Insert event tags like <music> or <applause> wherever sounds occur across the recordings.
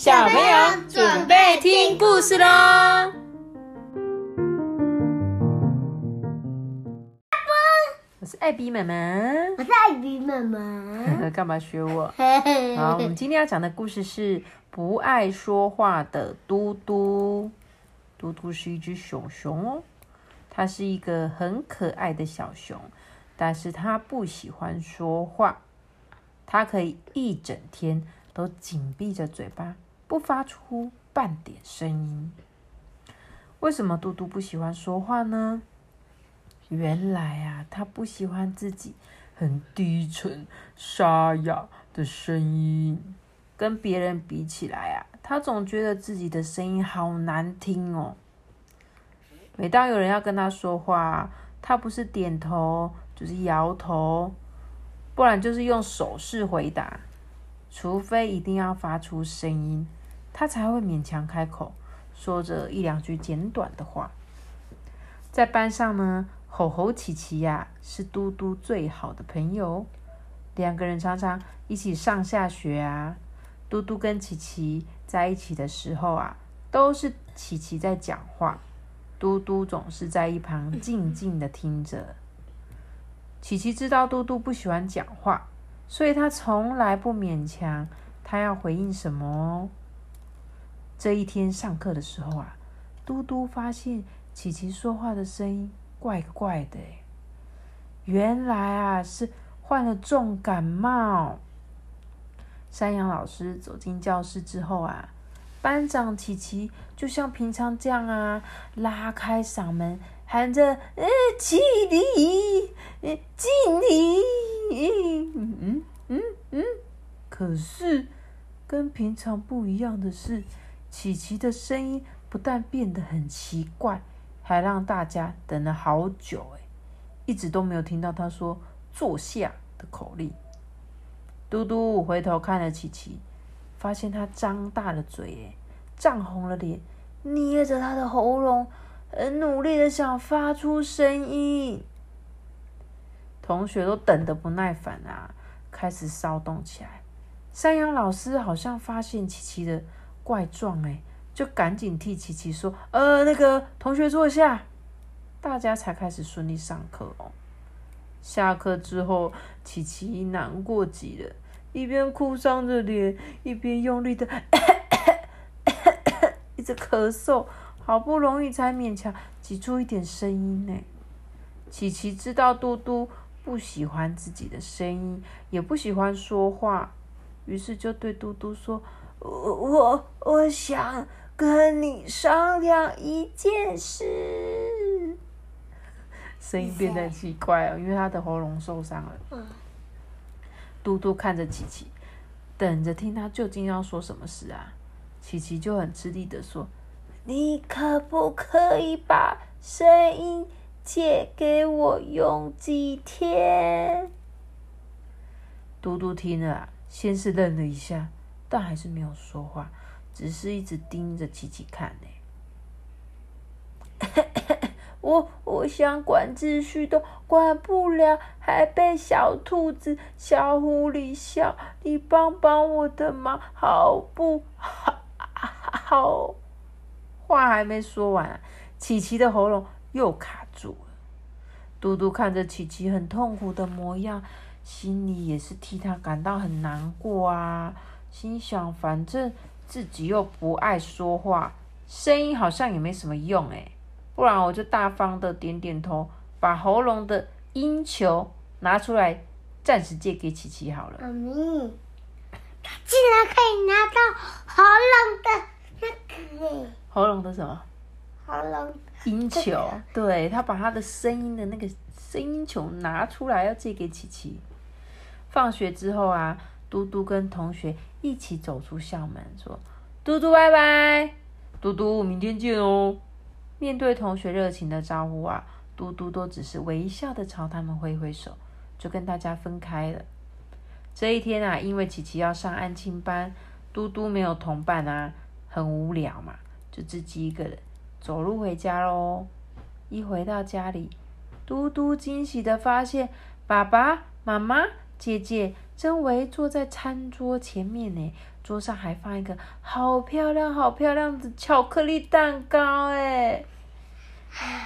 小朋友准备听故事喽！我是艾比妈妈，我是艾比妈妈。<laughs> 干嘛学我？<laughs> 好，我们今天要讲的故事是不爱说话的嘟嘟。嘟嘟是一只熊熊哦，它是一个很可爱的小熊，但是它不喜欢说话。它可以一整天都紧闭着嘴巴。不发出半点声音。为什么嘟嘟不喜欢说话呢？原来啊，他不喜欢自己很低沉、沙哑的声音。跟别人比起来啊，他总觉得自己的声音好难听哦。每当有人要跟他说话，他不是点头就是摇头，不然就是用手势回答，除非一定要发出声音。他才会勉强开口，说着一两句简短的话。在班上呢，吼吼琪琪呀是嘟嘟最好的朋友，两个人常常一起上下学啊。嘟嘟跟琪琪在一起的时候啊，都是琪琪在讲话，嘟嘟总是在一旁静静的听着。琪琪知道嘟嘟不喜欢讲话，所以他从来不勉强他要回应什么哦。这一天上课的时候啊，嘟嘟发现琪琪说话的声音怪怪的，原来啊是患了重感冒。山羊老师走进教室之后啊，班长琪琪就像平常这样啊，拉开嗓门喊着：“呃，起立，呃，敬礼。”嗯嗯嗯嗯，可是跟平常不一样的是。琪琪的声音不但变得很奇怪，还让大家等了好久，哎，一直都没有听到他说“坐下”的口令。嘟嘟回头看了琪琪，发现他张大了嘴，哎，涨红了脸，捏着他的喉咙，很努力的想发出声音。同学都等得不耐烦啊，开始骚动起来。山羊老师好像发现琪琪的。怪状哎，就赶紧替琪琪说：“呃，那个同学坐下。”大家才开始顺利上课哦。下课之后，琪琪难过极了，一边哭丧着脸，一边用力的咳咳咳一直咳嗽，好不容易才勉强挤出一点声音呢。琪琪知道嘟嘟不喜欢自己的声音，也不喜欢说话，于是就对嘟嘟说。我我我想跟你商量一件事，声音变得奇怪哦，因为他的喉咙受伤了。嘟嘟看着琪琪，等着听他究竟要说什么事啊。琪琪就很吃力的说：“你可不可以把声音借给我用几天？”嘟嘟听了，先是愣了一下。但还是没有说话，只是一直盯着琪琪看呢。<coughs> 我我想管秩序都管不了，还被小兔子、小狐狸笑。你帮帮我的忙好不好？<laughs> 好，话还没说完，琪琪的喉咙又卡住了。嘟嘟看着琪琪很痛苦的模样，心里也是替他感到很难过啊。心想，反正自己又不爱说话，声音好像也没什么用哎，不然我就大方的点点头，把喉咙的音球拿出来，暂时借给琪琪好了。妈咪，他竟然可以拿到喉咙的那个喉咙的什么？喉咙音球。对他把他的声音的那个声音球拿出来，要借给琪琪。放学之后啊。嘟嘟跟同学一起走出校门，说：“嘟嘟拜拜，嘟嘟明天见哦。”面对同学热情的招呼啊，嘟嘟都只是微笑的朝他们挥挥手，就跟大家分开了。这一天啊，因为琪琪要上安亲班，嘟嘟没有同伴啊，很无聊嘛，就自己一个人走路回家喽。一回到家里，嘟嘟惊喜的发现爸爸妈妈、姐姐。正围坐在餐桌前面呢，桌上还放一个好漂亮、好漂亮的巧克力蛋糕哎。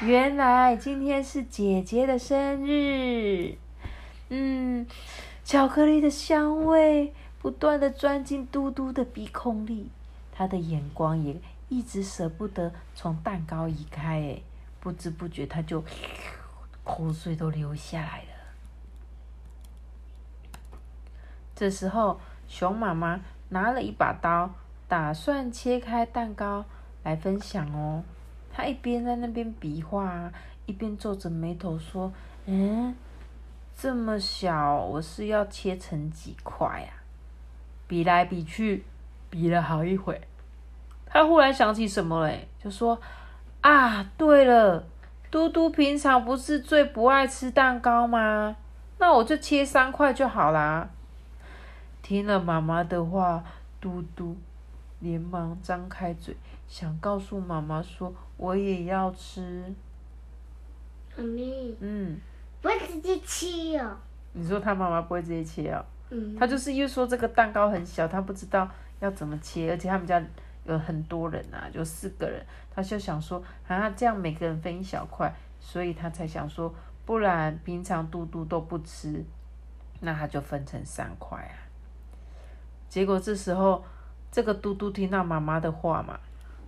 原来今天是姐姐的生日，嗯，巧克力的香味不断的钻进嘟嘟的鼻孔里，他的眼光也一直舍不得从蛋糕移开哎，不知不觉他就 <sniffs> 口水都流下来了。这时候，熊妈妈拿了一把刀，打算切开蛋糕来分享哦。她一边在那边比划，一边皱着眉头说：“嗯，这么小，我是要切成几块呀？”比来比去，比了好一会，她忽然想起什么嘞，就说：“啊，对了，嘟嘟平常不是最不爱吃蛋糕吗？那我就切三块就好啦。”听了妈妈的话，嘟嘟连忙张开嘴，想告诉妈妈说：“我也要吃。”妈咪，嗯，不会直接切哦。你说他妈妈不会直接切哦？嗯，他就是因为说这个蛋糕很小，他不知道要怎么切，而且他们家有很多人啊，就四个人，他就想说啊，这样每个人分一小块，所以他才想说，不然平常嘟嘟都不吃，那他就分成三块啊。结果这时候，这个嘟嘟听到妈妈的话嘛，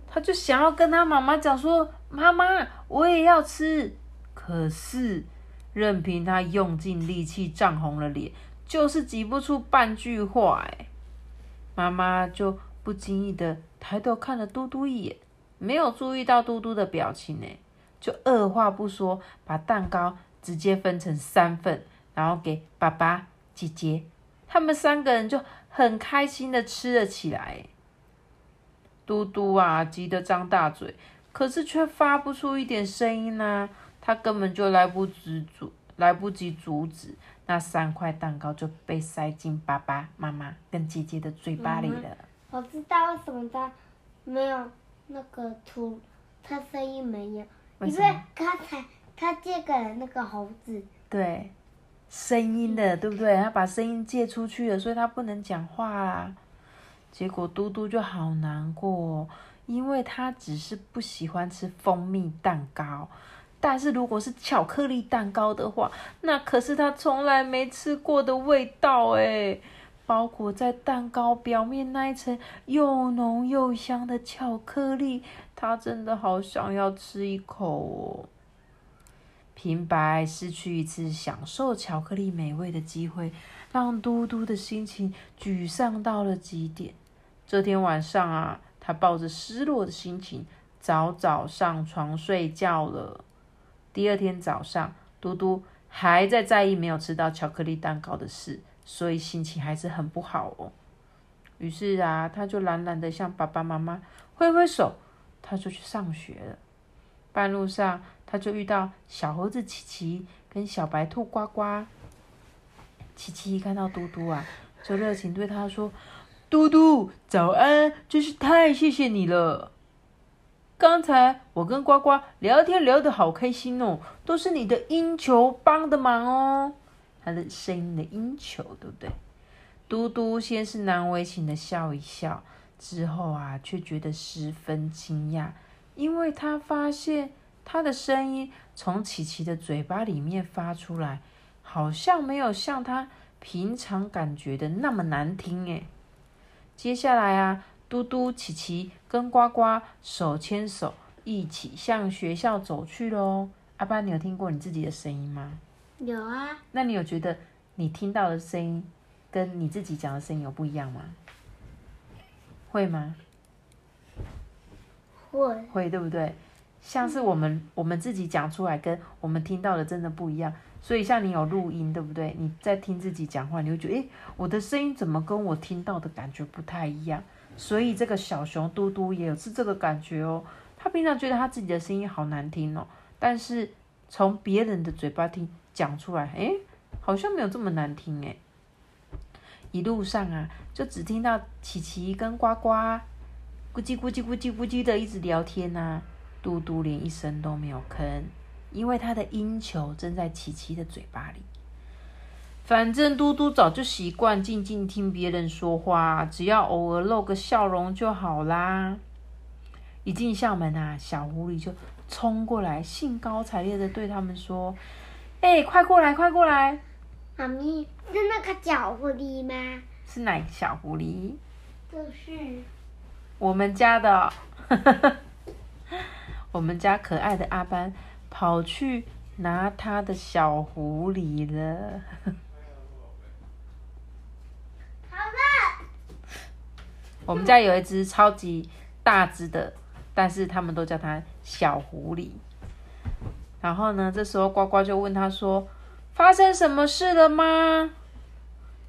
他就想要跟他妈妈讲说：“妈妈，我也要吃。”可是，任凭他用尽力气，涨红了脸，就是挤不出半句话。哎，妈妈就不经意的抬头看了嘟嘟一眼，没有注意到嘟嘟的表情，哎，就二话不说，把蛋糕直接分成三份，然后给爸爸、姐姐，他们三个人就。很开心的吃了起来，嘟嘟啊，急得张大嘴，可是却发不出一点声音呢。他根本就来不及阻，来不及阻止，那三块蛋糕就被塞进爸爸妈妈跟姐姐的嘴巴里了。我知道为什么他没有那个吐，他声音没有，因为刚才他借给了那个猴子。对。声音的，对不对？他把声音借出去了，所以他不能讲话啦。结果嘟嘟就好难过，因为他只是不喜欢吃蜂蜜蛋糕，但是如果是巧克力蛋糕的话，那可是他从来没吃过的味道诶包裹在蛋糕表面那一层又浓又香的巧克力，他真的好想要吃一口哦。平白失去一次享受巧克力美味的机会，让嘟嘟的心情沮丧到了极点。这天晚上啊，他抱着失落的心情，早早上床睡觉了。第二天早上，嘟嘟还在在意没有吃到巧克力蛋糕的事，所以心情还是很不好哦。于是啊，他就懒懒的向爸爸妈妈挥挥手，他就去上学了。半路上，他就遇到小猴子琪琪跟小白兔呱呱。琪琪一看到嘟嘟啊，就热情对他说：“嘟嘟，早安！真是太谢谢你了。刚才我跟呱呱聊天聊得好开心哦，都是你的音球帮的忙哦。”他的声音的音球，对不对？嘟嘟先是难为情的笑一笑，之后啊，却觉得十分惊讶。因为他发现他的声音从琪琪的嘴巴里面发出来，好像没有像他平常感觉的那么难听诶。接下来啊，嘟嘟、琪琪跟呱呱手牵手一起向学校走去喽。阿爸，你有听过你自己的声音吗？有啊。那你有觉得你听到的声音跟你自己讲的声音有不一样吗？会吗？会会对不对？像是我们我们自己讲出来，跟我们听到的真的不一样。所以像你有录音，对不对？你在听自己讲话，你会觉得，诶，我的声音怎么跟我听到的感觉不太一样？所以这个小熊嘟嘟也有是这个感觉哦。他平常觉得他自己的声音好难听哦，但是从别人的嘴巴听讲出来，诶，好像没有这么难听诶。一路上啊，就只听到琪琪跟呱呱。咕叽咕叽咕叽咕叽的一直聊天呐，嘟嘟连一声都没有吭，因为他的音球正在琪琪的嘴巴里。反正嘟嘟早就习惯静静听别人说话，只要偶尔露个笑容就好啦。一进校门啊，小狐狸就冲过来，兴高采烈的对他们说：“哎，快过来，快过来！”妈咪是那个小狐狸吗？是哪个小狐狸？就是我们家的，我们家可爱的阿班跑去拿他的小狐狸了。我们家有一只超级大只的，但是他们都叫它小狐狸。然后呢，这时候呱呱就问他说：“发生什么事了吗？”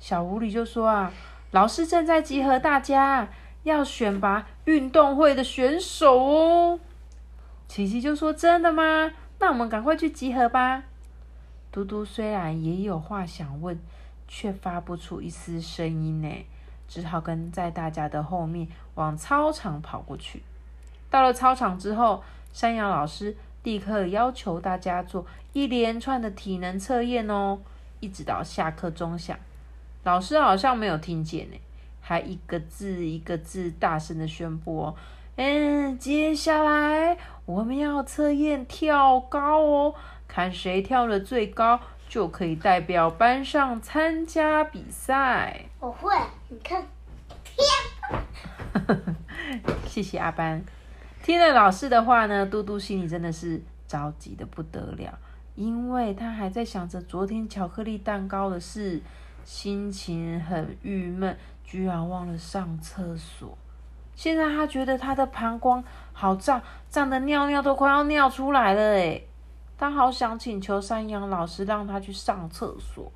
小狐狸就说：“啊，老师正在集合大家，要选拔运动会的选手哦。”琪琪就说：“真的吗？那我们赶快去集合吧。”嘟嘟虽然也有话想问，却发不出一丝声音呢。只好跟在大家的后面往操场跑过去。到了操场之后，山羊老师立刻要求大家做一连串的体能测验哦，一直到下课钟响。老师好像没有听见呢，还一个字一个字大声的宣布哦：“嗯，接下来我们要测验跳高哦，看谁跳的最高。”就可以代表班上参加比赛。我会，你看，天。<laughs> 谢谢阿班。听了老师的话呢，嘟嘟心里真的是着急的不得了，因为他还在想着昨天巧克力蛋糕的事，心情很郁闷，居然忘了上厕所。现在他觉得他的膀胱好胀，胀的尿尿都快要尿出来了诶他好想请求山羊老师让他去上厕所，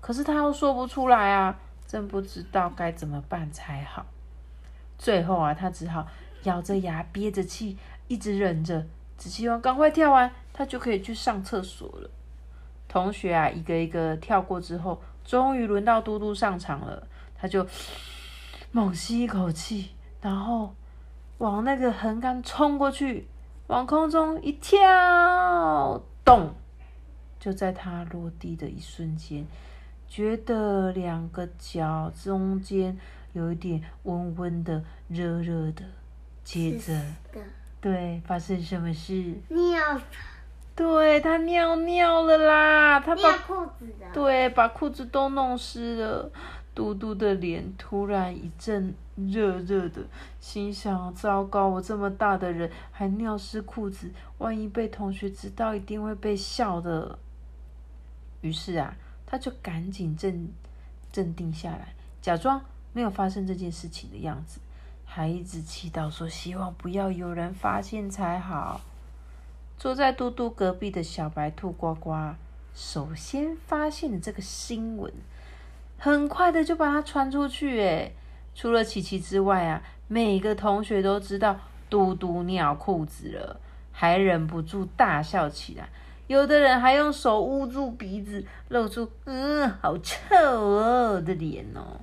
可是他又说不出来啊，真不知道该怎么办才好。最后啊，他只好咬着牙憋着气，一直忍着，只希望赶快跳完，他就可以去上厕所了。同学啊，一个一个跳过之后，终于轮到嘟嘟上场了，他就猛吸一口气，然后往那个横杆冲过去。往空中一跳，咚！就在他落地的一瞬间，觉得两个脚中间有一点温温的、热热的。接着，对，发生什么事？尿。对他尿尿了啦！他把裤子的。对，把裤子都弄湿了。嘟嘟的脸突然一阵热热的，心想：糟糕，我这么大的人还尿湿裤子，万一被同学知道，一定会被笑的。于是啊，他就赶紧镇镇定下来，假装没有发生这件事情的样子，还一直祈祷说：希望不要有人发现才好。坐在嘟嘟隔壁的小白兔呱呱，首先发现了这个新闻。很快的就把它传出去，诶除了琪琪之外啊，每个同学都知道嘟嘟尿裤子了，还忍不住大笑起来。有的人还用手捂住鼻子，露出“嗯，好臭哦”的脸哦。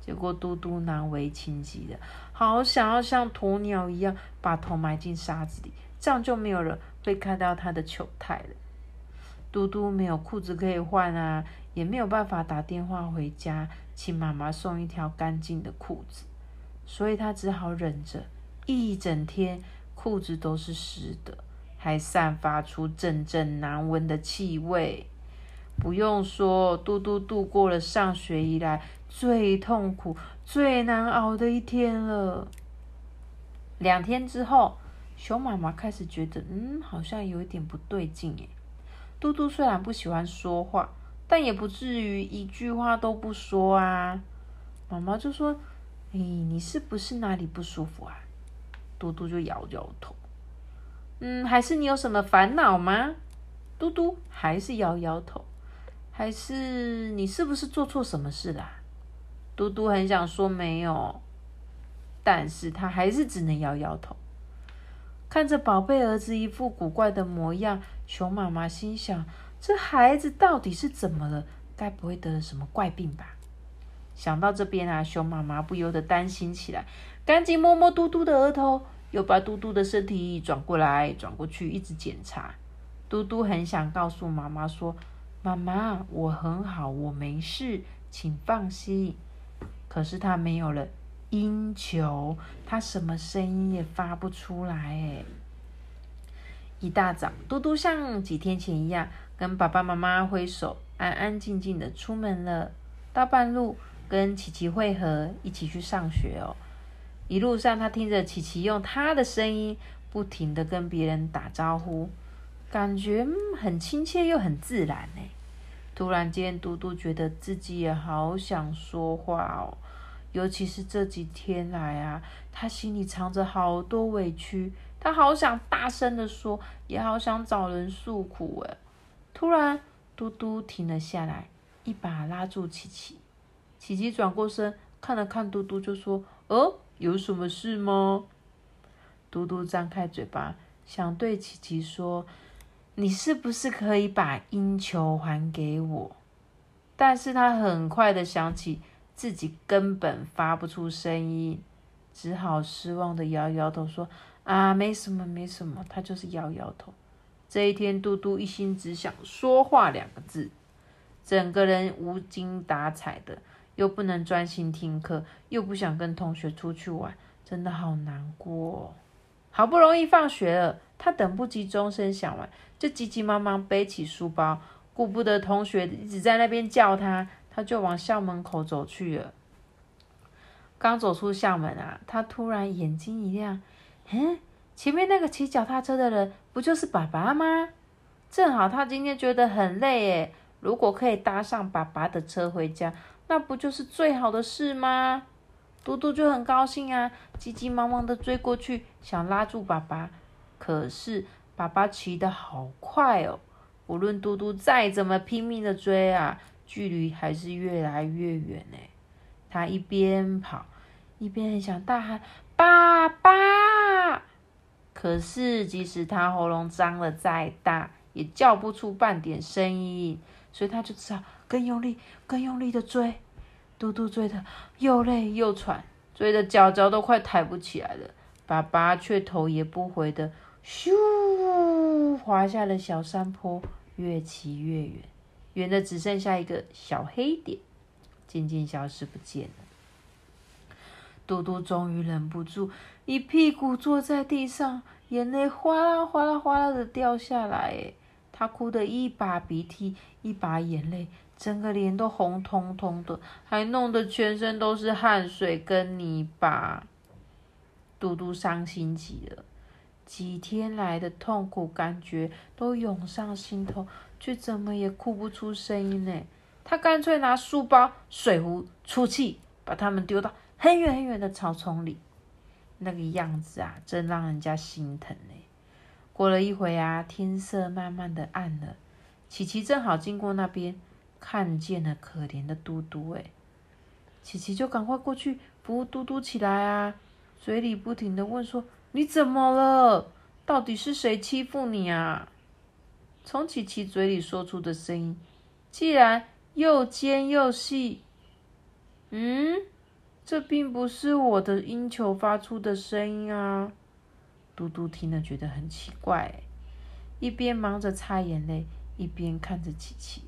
结果嘟嘟难为情极了，好想要像鸵鸟一样把头埋进沙子里，这样就没有人会看到他的糗态了。嘟嘟没有裤子可以换啊。也没有办法打电话回家，请妈妈送一条干净的裤子，所以他只好忍着，一整天裤子都是湿的，还散发出阵阵难闻的气味。不用说，嘟嘟度过了上学以来最痛苦、最难熬的一天了。两天之后，熊妈妈开始觉得，嗯，好像有一点不对劲耶。嘟嘟虽然不喜欢说话。但也不至于一句话都不说啊！妈妈就说：“哎，你是不是哪里不舒服啊？”嘟嘟就摇摇头。嗯，还是你有什么烦恼吗？嘟嘟还是摇摇头。还是你是不是做错什么事啦？嘟嘟很想说没有，但是他还是只能摇摇头。看着宝贝儿子一副古怪的模样，熊妈妈心想。这孩子到底是怎么了？该不会得了什么怪病吧？想到这边啊，熊妈妈不由得担心起来，赶紧摸摸嘟嘟的额头，又把嘟嘟的身体转过来转过去，一直检查。嘟嘟很想告诉妈妈说：“妈妈，我很好，我没事，请放心。”可是他没有了音球，他什么声音也发不出来。哎，一大早，嘟嘟像几天前一样，跟爸爸妈妈挥手，安安静静的出门了。到半路，跟琪琪会合，一起去上学哦。一路上，他听着琪琪用他的声音，不停的跟别人打招呼，感觉很亲切又很自然呢。突然间，嘟嘟觉得自己也好想说话哦，尤其是这几天来啊，他心里藏着好多委屈，他好想大声的说，也好想找人诉苦哎。突然，嘟嘟停了下来，一把拉住琪琪。琪琪转过身，看了看嘟嘟，就说：“哦，有什么事吗？”嘟嘟张开嘴巴，想对琪琪说。你是不是可以把音球还给我？但是他很快的想起自己根本发不出声音，只好失望的摇摇头说：“啊，没什么，没什么。”他就是摇摇头。这一天，嘟嘟一心只想说话两个字，整个人无精打采的，又不能专心听课，又不想跟同学出去玩，真的好难过。好不容易放学了，他等不及钟声响完。就急急忙忙背起书包，顾不得同学一直在那边叫他，他就往校门口走去了。刚走出校门啊，他突然眼睛一亮，嗯，前面那个骑脚踏车的人不就是爸爸吗？正好他今天觉得很累诶，如果可以搭上爸爸的车回家，那不就是最好的事吗？嘟嘟就很高兴啊，急急忙忙的追过去，想拉住爸爸，可是。爸爸骑得好快哦！无论嘟嘟再怎么拼命的追啊，距离还是越来越远呢。他一边跑，一边想大喊“爸爸”，可是即使他喉咙张得再大，也叫不出半点声音，所以他就只好更用力、更用力的追。嘟嘟追的又累又喘，追的脚脚都快抬不起来了。爸爸却头也不回的。咻，滑下了小山坡，越骑越远，圆的只剩下一个小黑点，渐渐消失不见了。嘟嘟终于忍不住，一屁股坐在地上，眼泪哗啦哗啦哗啦的掉下来。他哭得一把鼻涕一把眼泪，整个脸都红彤彤的，还弄得全身都是汗水跟泥巴。嘟嘟伤心极了。几天来的痛苦感觉都涌上心头，却怎么也哭不出声音呢？他干脆拿书包、水壶出气，把它们丢到很远很远的草丛里。那个样子啊，真让人家心疼呢。过了一会啊，天色慢慢的暗了，琪琪正好经过那边，看见了可怜的嘟嘟，哎，琪琪就赶快过去扶嘟嘟起来啊，嘴里不停的问说。你怎么了？到底是谁欺负你啊？从琪琪嘴里说出的声音，既然又尖又细，嗯，这并不是我的音球发出的声音啊！嘟嘟听了觉得很奇怪，一边忙着擦眼泪，一边看着琪琪。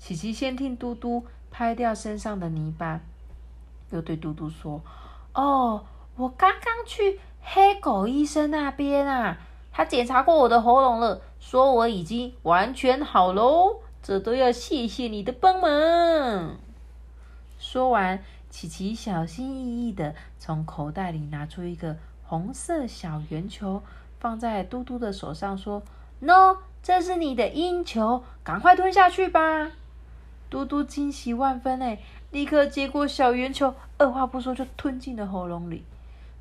琪琪先听嘟嘟拍掉身上的泥巴，又对嘟嘟说：“哦。”我刚刚去黑狗医生那边啊，他检查过我的喉咙了，说我已经完全好喽。这都要谢谢你的帮忙。说完，琪琪小心翼翼的从口袋里拿出一个红色小圆球，放在嘟嘟的手上，说喏，这是你的音球，赶快吞下去吧。”嘟嘟惊喜万分诶，立刻接过小圆球，二话不说就吞进了喉咙里。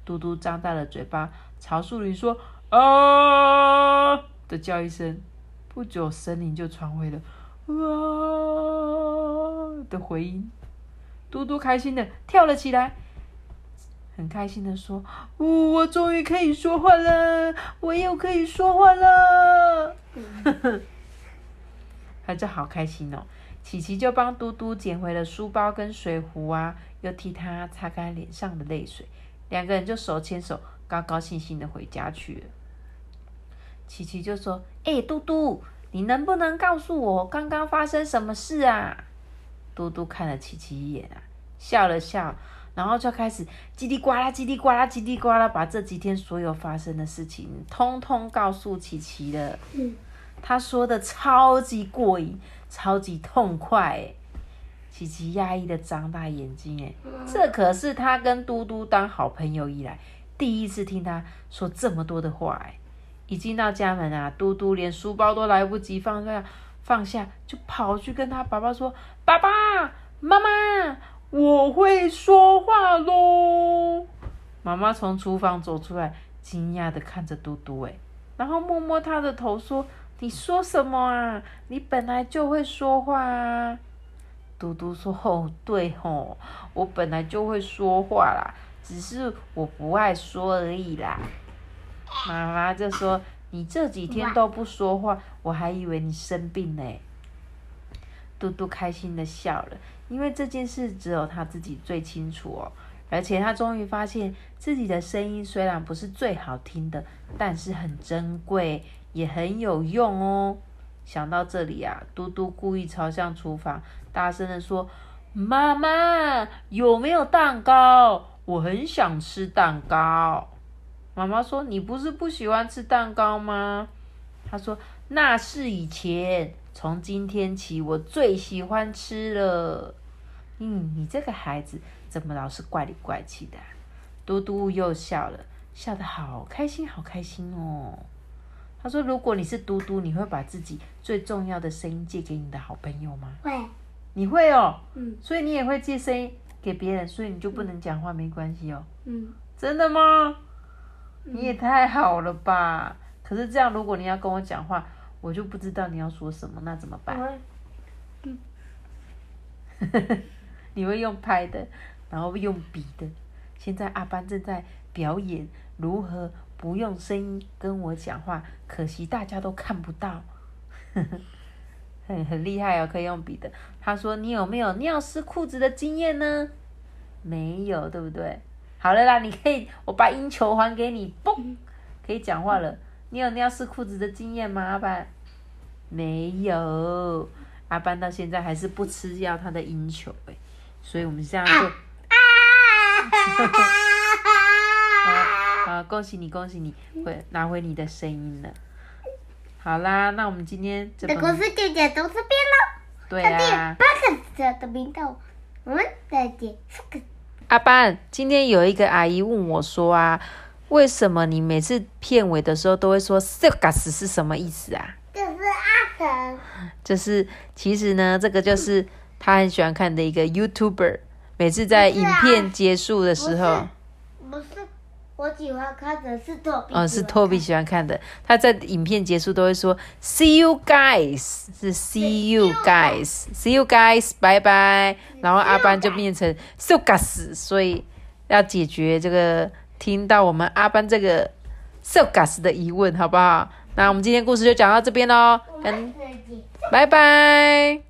嘟嘟张大了嘴巴，朝树林说：“啊！”的叫一声，不久森林就传回了“啊”的回音。嘟嘟开心的跳了起来，很开心的说：“我终于可以说话了，我又可以说话了。”他就好开心哦。琪琪就帮嘟嘟捡回了书包跟水壶啊，又替他擦干脸上的泪水。两个人就手牵手，高高兴兴的回家去了。琪琪就说：“哎，嘟嘟，你能不能告诉我刚刚发生什么事啊？”嘟嘟看了琪琪一眼啊，笑了笑，然后就开始叽里呱啦、叽里呱啦、叽里呱啦，把这几天所有发生的事情通通告诉琪琪了。嗯，他说的超级过瘾，超级痛快。琪琪压抑的张大眼睛，哎，这可是他跟嘟嘟当好朋友以来第一次听他说这么多的话，哎。一进到家门啊，嘟嘟连书包都来不及放下，放下就跑去跟他爸爸说：“爸爸妈妈，我会说话喽！”妈妈从厨房走出来，惊讶的看着嘟嘟，哎，然后摸摸他的头说：“你说什么啊？你本来就会说话啊！”嘟嘟说：“哦，<laughs> 对吼，我本来就会说话啦，只是我不爱说而已啦。”妈妈就说：“你这几天都不说话，我还以为你生病呢。”嘟嘟开心的笑了，因为这件事只有他自己最清楚哦。而且他终于发现自己的声音虽然不是最好听的，但是很珍贵，也很有用哦。想到这里啊，嘟嘟故意朝向厨房，大声的说：“妈妈，有没有蛋糕？我很想吃蛋糕。”妈妈说：“你不是不喜欢吃蛋糕吗？”他说：“那是以前，从今天起，我最喜欢吃了。”嗯，你这个孩子怎么老是怪里怪气的？嘟嘟又笑了，笑得好开心，好开心哦。他说：“如果你是嘟嘟，你会把自己最重要的声音借给你的好朋友吗？”会。你会哦。嗯。所以你也会借声音给别人，所以你就不能讲话，没关系哦。嗯。真的吗？你也太好了吧！可是这样，如果你要跟我讲话，我就不知道你要说什么，那怎么办？嗯，<laughs> 你会用拍的，然后用笔的。现在阿班正在表演如何不用声音跟我讲话，可惜大家都看不到。<laughs> 很很厉害哦，可以用笔的。他说：“你有没有尿湿裤子的经验呢？”没有，对不对？好了啦，你可以，我把音球还给你，嘣，可以讲话了。你有尿湿裤子的经验吗，阿班？没有，阿班到现在还是不吃药他的音球，所以我们现在就，好，恭喜你，恭喜你，会拿回你的声音了。好啦，那我们今天这故事就讲到这边了。对啊。八个的频道，我们再见。阿班，今天有一个阿姨问我说啊，为什么你每次片尾的时候都会说 “sugas” 是什么意思啊？就是阿神。就是其实呢，这个就是他很喜欢看的一个 YouTuber，每次在影片结束的时候。我喜欢看的是托比，哦，是托比喜欢看的。他在影片结束都会说 “See you guys”，是 “See you guys”，“See you guys”，拜拜。然后阿班就变成 “So gas”，所以要解决这个听到我们阿班这个 “So gas” 的疑问，好不好？那我们今天故事就讲到这边喽，跟拜拜。